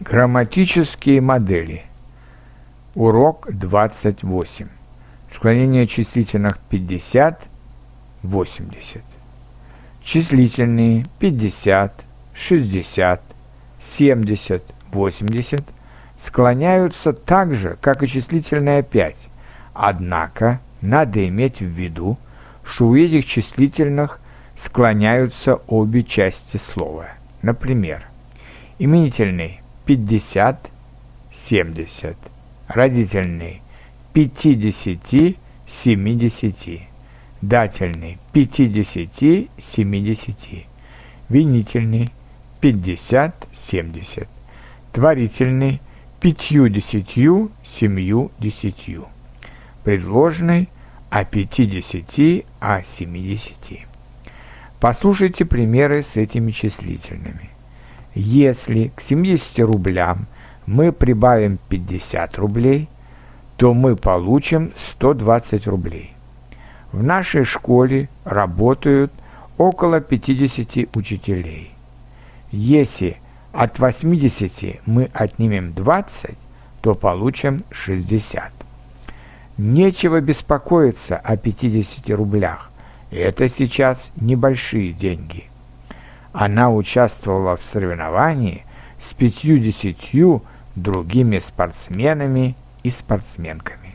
Грамматические модели. Урок 28. Склонение числительных 50, 80. Числительные 50, 60, 70, 80 склоняются так же, как и числительное 5. Однако надо иметь в виду, что у этих числительных склоняются обе части слова. Например, именительный 50, 70. Родительный 50, 70. Дательный 50, 70. Винительный 50, 70. Творительный 50, 70. Предложенный о 50, о 70. Послушайте примеры с этими числительными. Если к 70 рублям мы прибавим 50 рублей, то мы получим 120 рублей. В нашей школе работают около 50 учителей. Если от 80 мы отнимем 20, то получим 60. Нечего беспокоиться о 50 рублях. Это сейчас небольшие деньги – она участвовала в соревновании с пятью-десятью другими спортсменами и спортсменками.